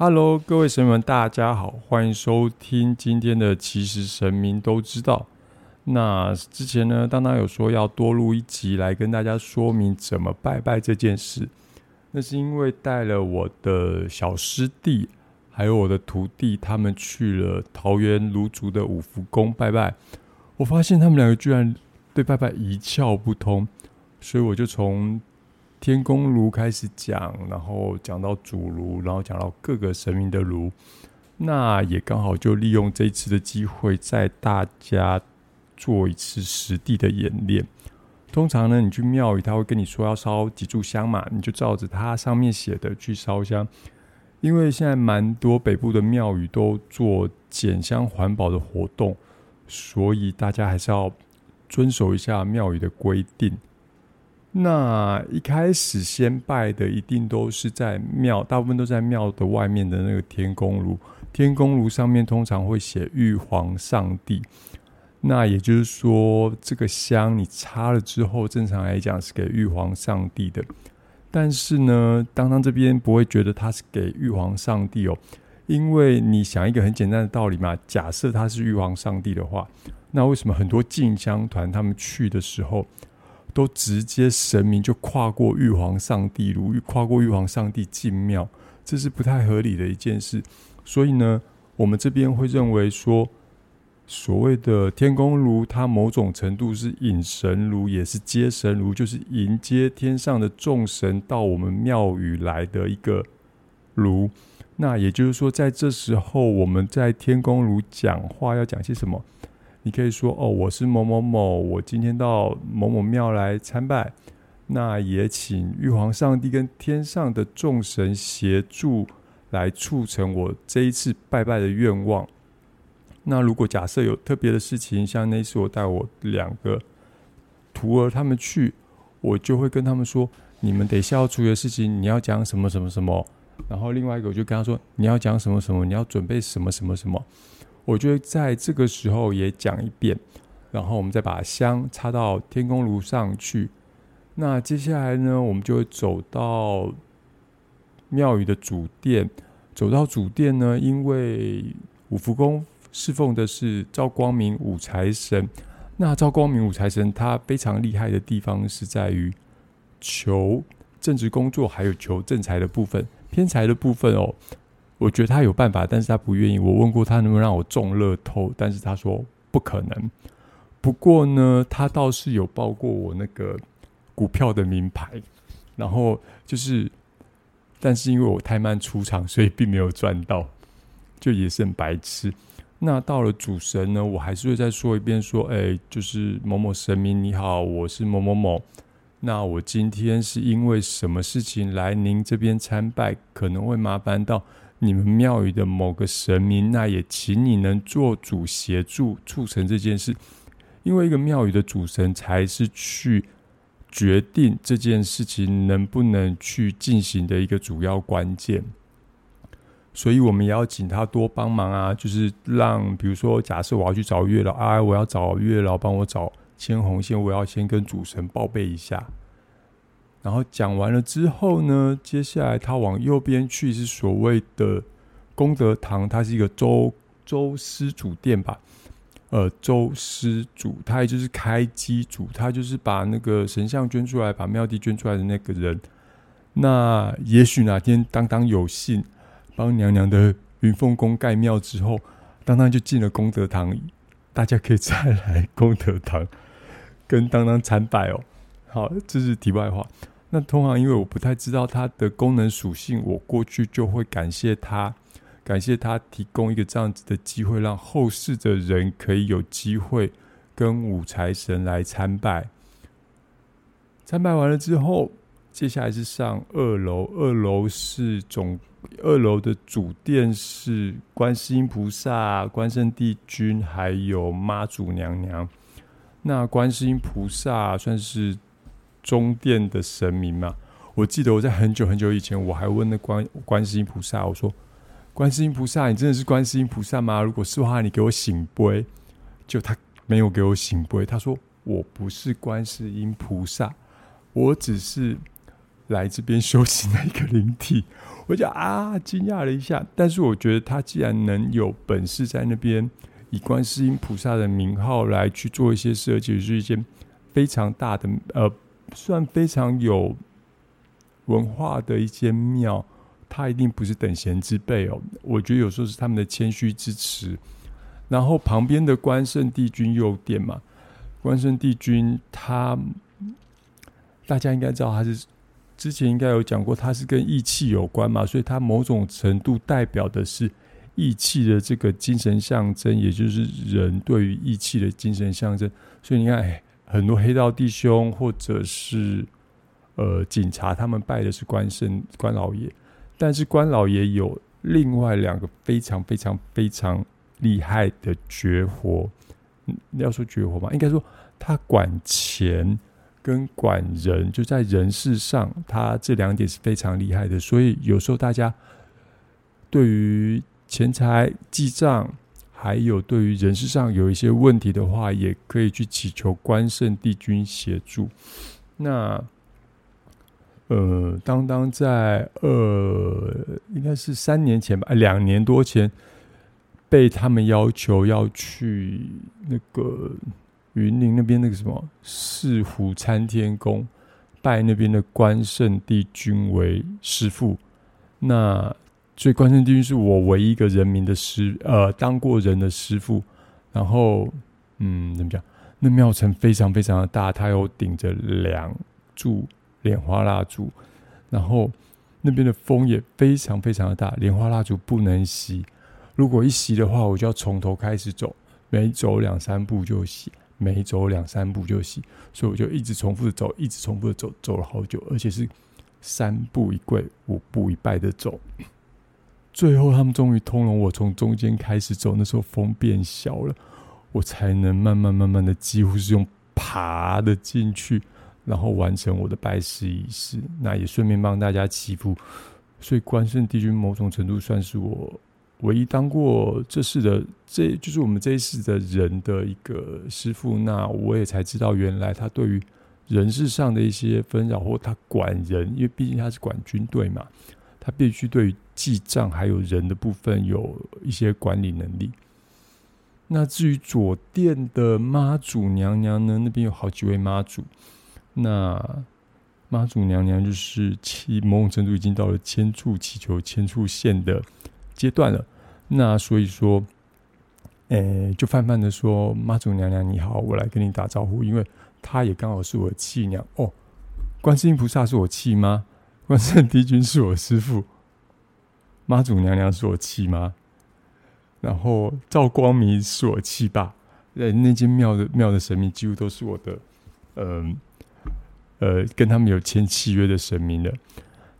Hello，各位神们，大家好，欢迎收听今天的《其实神明都知道》。那之前呢，当当有说要多录一集来跟大家说明怎么拜拜这件事。那是因为带了我的小师弟，还有我的徒弟，他们去了桃园芦竹的五福宫拜拜。我发现他们两个居然对拜拜一窍不通，所以我就从。天宫炉开始讲，然后讲到主炉，然后讲到各个神明的炉，那也刚好就利用这一次的机会，在大家做一次实地的演练。通常呢，你去庙宇，他会跟你说要烧几炷香嘛，你就照着它上面写的去烧香。因为现在蛮多北部的庙宇都做减香环保的活动，所以大家还是要遵守一下庙宇的规定。那一开始先拜的一定都是在庙，大部分都在庙的外面的那个天宫炉。天宫炉上面通常会写玉皇上帝，那也就是说，这个香你插了之后，正常来讲是给玉皇上帝的。但是呢，当当这边不会觉得它是给玉皇上帝哦，因为你想一个很简单的道理嘛，假设他是玉皇上帝的话，那为什么很多进香团他们去的时候？都直接神明就跨过玉皇上帝炉，跨过玉皇上帝进庙，这是不太合理的一件事。所以呢，我们这边会认为说，所谓的天宫炉，它某种程度是引神炉，也是接神炉，就是迎接天上的众神到我们庙宇来的一个炉。那也就是说，在这时候，我们在天宫炉讲话要讲些什么？你可以说哦，我是某某某，我今天到某某庙来参拜，那也请玉皇上帝跟天上的众神协助来促成我这一次拜拜的愿望。那如果假设有特别的事情，像那次我带我两个徒儿他们去，我就会跟他们说，你们等下要处理的事情，你要讲什么什么什么，然后另外一个我就跟他说，你要讲什么什么，你要准备什么什么什么。我觉得在这个时候也讲一遍，然后我们再把香插到天宫炉上去。那接下来呢，我们就会走到庙宇的主殿。走到主殿呢，因为五福宫侍奉的是赵光明五财神。那赵光明五财神他非常厉害的地方是在于求正职工作，还有求正财的部分。偏财的部分哦。我觉得他有办法，但是他不愿意。我问过他能不能让我中乐透，但是他说不可能。不过呢，他倒是有报过我那个股票的名牌，然后就是，但是因为我太慢出场，所以并没有赚到，就也是很白痴。那到了主神呢，我还是会再说一遍，说，哎，就是某某神明你好，我是某某某。那我今天是因为什么事情来您这边参拜，可能会麻烦到。你们庙宇的某个神明，那也请你能做主协助促成这件事，因为一个庙宇的主神才是去决定这件事情能不能去进行的一个主要关键。所以我们也要请他多帮忙啊，就是让比如说，假设我要去找月老啊，我要找月老帮我找牵红线，我要先跟主神报备一下。然后讲完了之后呢，接下来他往右边去是所谓的功德堂，它是一个周周师主殿吧？呃，周师主，他也就是开机主，他就是把那个神像捐出来，把庙地捐出来的那个人。那也许哪天当当有幸帮娘娘的云凤宫盖庙之后，当当就进了功德堂，大家可以再来功德堂跟当当参拜哦。好，这是题外话。那通常因为我不太知道它的功能属性，我过去就会感谢他，感谢他提供一个这样子的机会，让后世的人可以有机会跟五财神来参拜。参拜完了之后，接下来是上二楼，二楼是总二楼的主殿是观世音菩萨、关圣帝君还有妈祖娘娘。那观世音菩萨算是。中殿的神明嘛，我记得我在很久很久以前，我还问那观观世音菩萨，我说：“观世音菩萨，你真的是观世音菩萨吗？如果是的话，你给我醒杯。”就他没有给我醒杯，他说：“我不是观世音菩萨，我只是来这边修行的一个灵体。我就啊惊讶了一下，但是我觉得他既然能有本事在那边以观世音菩萨的名号来去做一些设计，是一件非常大的呃，算非常有文化的一间庙，它一定不是等闲之辈哦。我觉得有时候是他们的谦虚之词。然后旁边的关圣帝君右殿嘛，关圣帝君他大家应该知道他是。之前应该有讲过，它是跟义气有关嘛，所以它某种程度代表的是义气的这个精神象征，也就是人对于义气的精神象征。所以你看，很多黑道弟兄或者是呃警察，他们拜的是关圣关老爷，但是关老爷有另外两个非常非常非常厉害的绝活。嗯要说绝活嘛，应该说他管钱。跟管人就在人事上，他这两点是非常厉害的。所以有时候大家对于钱财记账，还有对于人事上有一些问题的话，也可以去祈求关圣帝君协助。那呃，当当在呃，应该是三年前吧，两年多前，被他们要求要去那个。云林那边那个什么四湖参天宫，拜那边的关圣帝君为师父。那所以关圣帝君是我唯一一个人民的师，呃，当过人的师傅。然后，嗯，怎么讲？那庙城非常非常的大，它有顶着两柱莲花蜡烛，然后那边的风也非常非常的大，莲花蜡烛不能熄。如果一熄的话，我就要从头开始走，每走两三步就熄。每走两三步就熄，所以我就一直重复的走，一直重复的走，走了好久，而且是三步一跪，五步一拜的走。最后他们终于通融我，从中间开始走，那时候风变小了，我才能慢慢慢慢的，几乎是用爬的进去，然后完成我的拜师仪式。那也顺便帮大家祈福，所以关圣帝君某种程度算是我。唯一当过这事的，这就是我们这一世的人的一个师傅。那我也才知道，原来他对于人事上的一些纷扰，或他管人，因为毕竟他是管军队嘛，他必须对记账还有人的部分有一些管理能力。那至于左殿的妈祖娘娘呢，那边有好几位妈祖。那妈祖娘娘就是其某种程度已经到了千处祈求千处现的。阶段了，那所以说，诶，就泛泛的说，妈祖娘娘你好，我来跟你打招呼，因为她也刚好是我的契娘哦。观世音菩萨是我契妈，观世帝君是我师父，妈祖娘娘是我契妈，然后赵光明是我契爸。那那间庙的庙的神明几乎都是我的，嗯，呃，跟他们有签契约的神明的。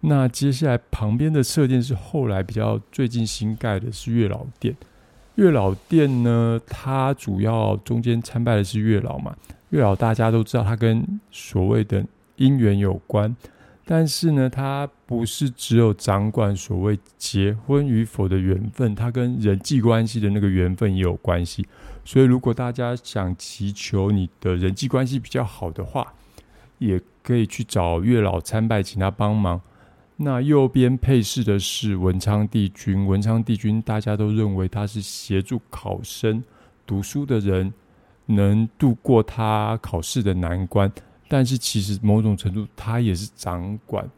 那接下来旁边的侧殿是后来比较最近新盖的，是月老殿。月老殿呢，它主要中间参拜的是月老嘛。月老大家都知道，它跟所谓的姻缘有关，但是呢，它不是只有掌管所谓结婚与否的缘分，它跟人际关系的那个缘分也有关系。所以，如果大家想祈求你的人际关系比较好的话，也可以去找月老参拜，请他帮忙。那右边配饰的是文昌帝君，文昌帝君大家都认为他是协助考生读书的人，能度过他考试的难关。但是其实某种程度，他也是掌管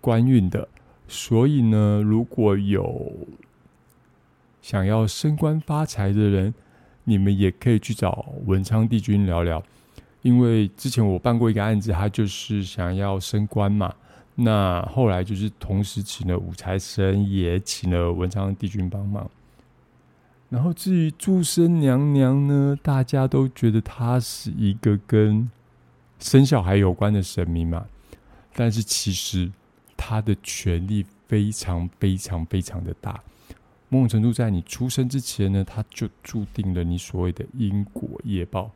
官运的。所以呢，如果有想要升官发财的人，你们也可以去找文昌帝君聊聊。因为之前我办过一个案子，他就是想要升官嘛。那后来就是同时请了五财神，也请了文昌帝君帮忙。然后至于祝生娘娘呢，大家都觉得她是一个跟生小孩有关的神明嘛。但是其实他的权力非常非常非常的大，某种程度在你出生之前呢，他就注定了你所谓的因果业报。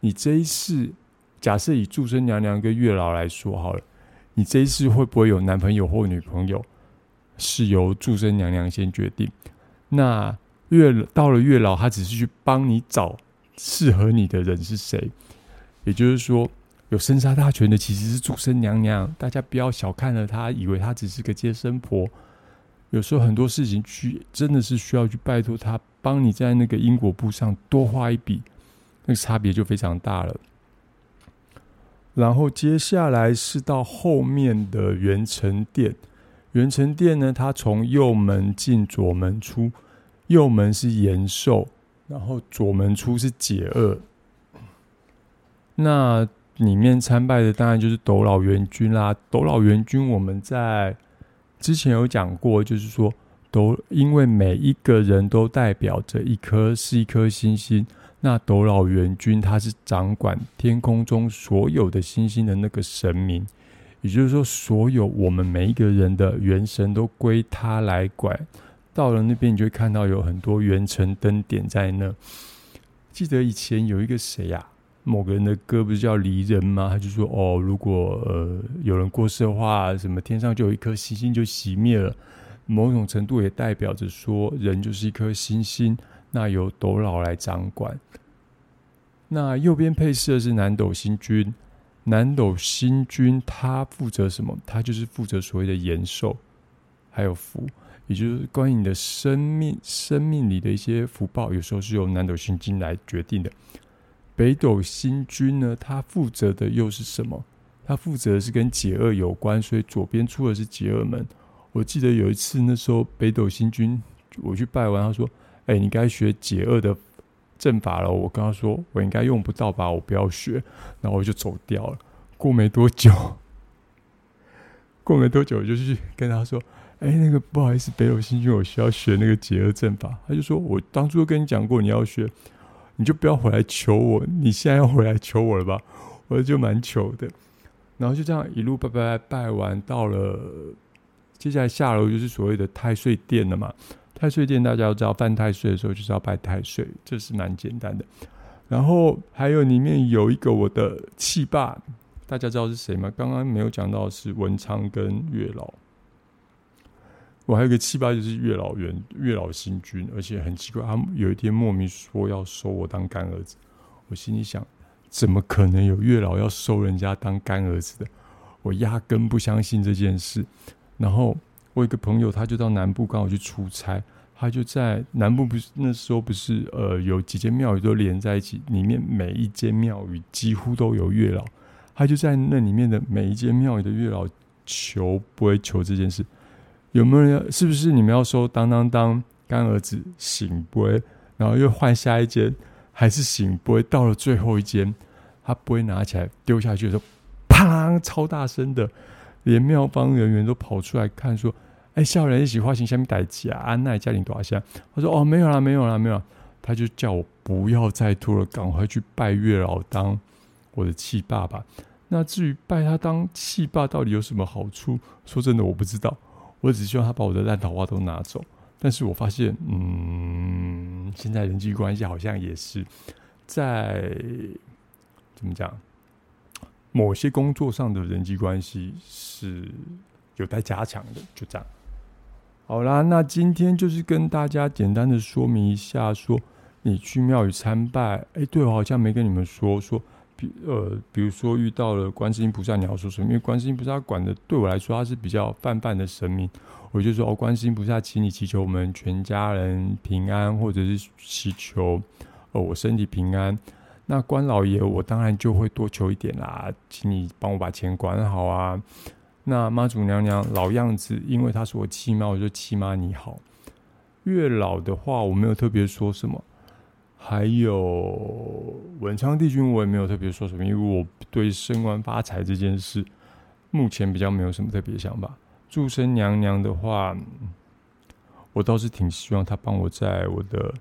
你这一世，假设以祝生娘娘跟月老来说好了。你这一世会不会有男朋友或女朋友，是由祝生娘娘先决定。那月到了月老，他只是去帮你找适合你的人是谁。也就是说，有生杀大权的其实是祝生娘娘，大家不要小看了她，以为她只是个接生婆。有时候很多事情去真的是需要去拜托她，帮你在那个因果簿上多画一笔，那个差别就非常大了。然后接下来是到后面的元成殿，元成殿呢，它从右门进，左门出，右门是延寿，然后左门出是解厄。那里面参拜的当然就是斗老元君啦。斗老元君，我们在之前有讲过，就是说斗，因为每一个人都代表着一颗是一颗星星。那斗老元君他是掌管天空中所有的星星的那个神明，也就是说，所有我们每一个人的元神都归他来管。到了那边，你就会看到有很多元辰灯点在那。记得以前有一个谁呀？某个人的歌不是叫离人吗？他就说：“哦，如果呃有人过世的话，什么天上就有一颗星星就熄灭了。某种程度也代表着说，人就是一颗星星，那由斗老来掌管。那右边配饰的是南斗星君，南斗星君他负责什么？他就是负责所谓的延寿，还有福，也就是关于你的生命、生命里的一些福报，有时候是由南斗星君来决定的。”北斗星君呢？他负责的又是什么？他负责的是跟解厄有关，所以左边出的是解厄门。我记得有一次，那时候北斗星君我去拜完，他说：“哎，你该学解厄的阵法了。”我跟他说：“我应该用不到吧，我不要学。”然后我就走掉了。过没多久，过没多久，我就去跟他说：“哎，那个不好意思，北斗星君，我需要学那个解厄阵法。”他就说：“我当初跟你讲过，你要学。”你就不要回来求我，你现在要回来求我了吧？我就蛮求的，然后就这样一路拜拜拜拜完，到了接下来下楼就是所谓的太岁殿了嘛。太岁殿大家都知道，犯太岁的时候就是要拜太岁，这是蛮简单的。然后还有里面有一个我的气霸，大家知道是谁吗？刚刚没有讲到是文昌跟月老。我还有个七八就是月老元月老星君，而且很奇怪，他有一天莫名说要收我当干儿子，我心里想，怎么可能有月老要收人家当干儿子的？我压根不相信这件事。然后我有个朋友，他就到南部刚好去出差，他就在南部不是那时候不是呃有几间庙宇都连在一起，里面每一间庙宇几乎都有月老，他就在那里面的每一间庙宇的月老求不会求这件事。有没有人？是不是你们要说当当当干儿子醒不，然后又换下一间，还是醒不？到了最后一间，他不会拿起来丢下去的时候，砰！超大声的，连妙方人员都跑出来看，说：“哎，笑人一起花钱下面逮鸡啊！安奈家庭多少钱？”他说：“哦，没有啦，没有啦，没有。”他就叫我不要再拖了，赶快去拜月老当我的气爸爸。那至于拜他当气爸到底有什么好处？说真的，我不知道。我只希望他把我的烂桃花都拿走，但是我发现，嗯，现在人际关系好像也是在怎么讲，某些工作上的人际关系是有待加强的，就这样。好啦，那今天就是跟大家简单的说明一下，说你去庙宇参拜，哎，对我好像没跟你们说说。呃，比如说遇到了观世音菩萨，你要说什么？因为观世音菩萨管的，对我来说他是比较泛泛的神明，我就说哦，观世音菩萨，请你祈求我们全家人平安，或者是祈求呃我身体平安。那关老爷，我当然就会多求一点啦，请你帮我把钱管好啊。那妈祖娘娘老样子，因为她是我妻妈，我就妻妈你好。月老的话，我没有特别说什么。还有文昌帝君，我也没有特别说什么，因为我对升官发财这件事，目前比较没有什么特别想法。祝生娘娘的话，我倒是挺希望她帮我在我的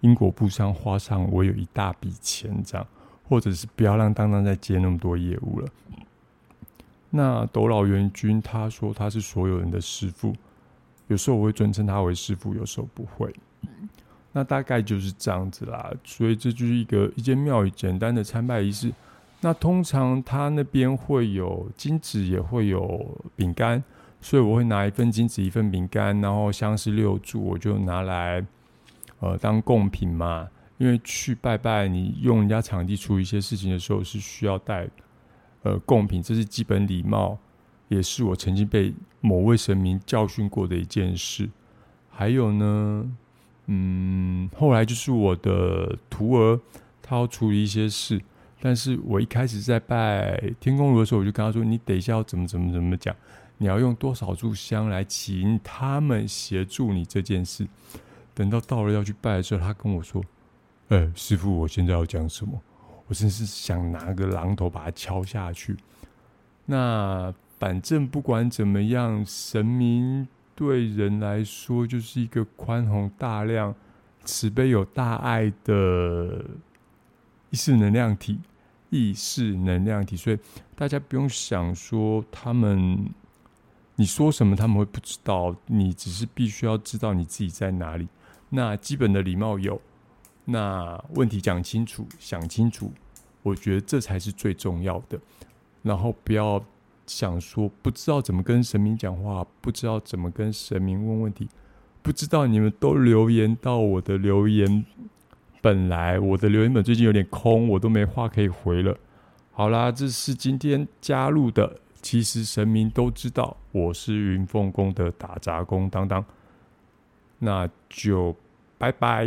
因果簿上花上我有一大笔钱，这样，或者是不要让当当再接那么多业务了。那斗老元君他说他是所有人的师傅，有时候我会尊称他为师傅，有时候不会。那大概就是这样子啦，所以这就是一个一间庙宇简单的参拜仪式。那通常他那边会有金纸，也会有饼干，所以我会拿一份金纸，一份饼干，然后香是六柱，我就拿来呃当贡品嘛。因为去拜拜，你用人家场地处理一些事情的时候是需要带呃贡品，这是基本礼貌，也是我曾经被某位神明教训过的一件事。还有呢，嗯，后来就是我的徒儿，他要处理一些事，但是我一开始在拜天公炉的时候，我就跟他说：“你等一下要怎么怎么怎么讲，你要用多少炷香来请他们协助你这件事。”等到到了要去拜的时候，他跟我说：“哎，师傅，我现在要讲什么？我真是想拿个榔头把它敲下去。”那反正不管怎么样，神明。对人来说，就是一个宽宏大量、慈悲有大爱的意识能量体。意识能量体，所以大家不用想说他们你说什么他们会不知道，你只是必须要知道你自己在哪里。那基本的礼貌有，那问题讲清楚、想清楚，我觉得这才是最重要的。然后不要。想说不知道怎么跟神明讲话，不知道怎么跟神明问问题，不知道你们都留言到我的留言。本来我的留言本最近有点空，我都没话可以回了。好啦，这是今天加入的，其实神明都知道我是云凤宫的打杂工当当，那就拜拜。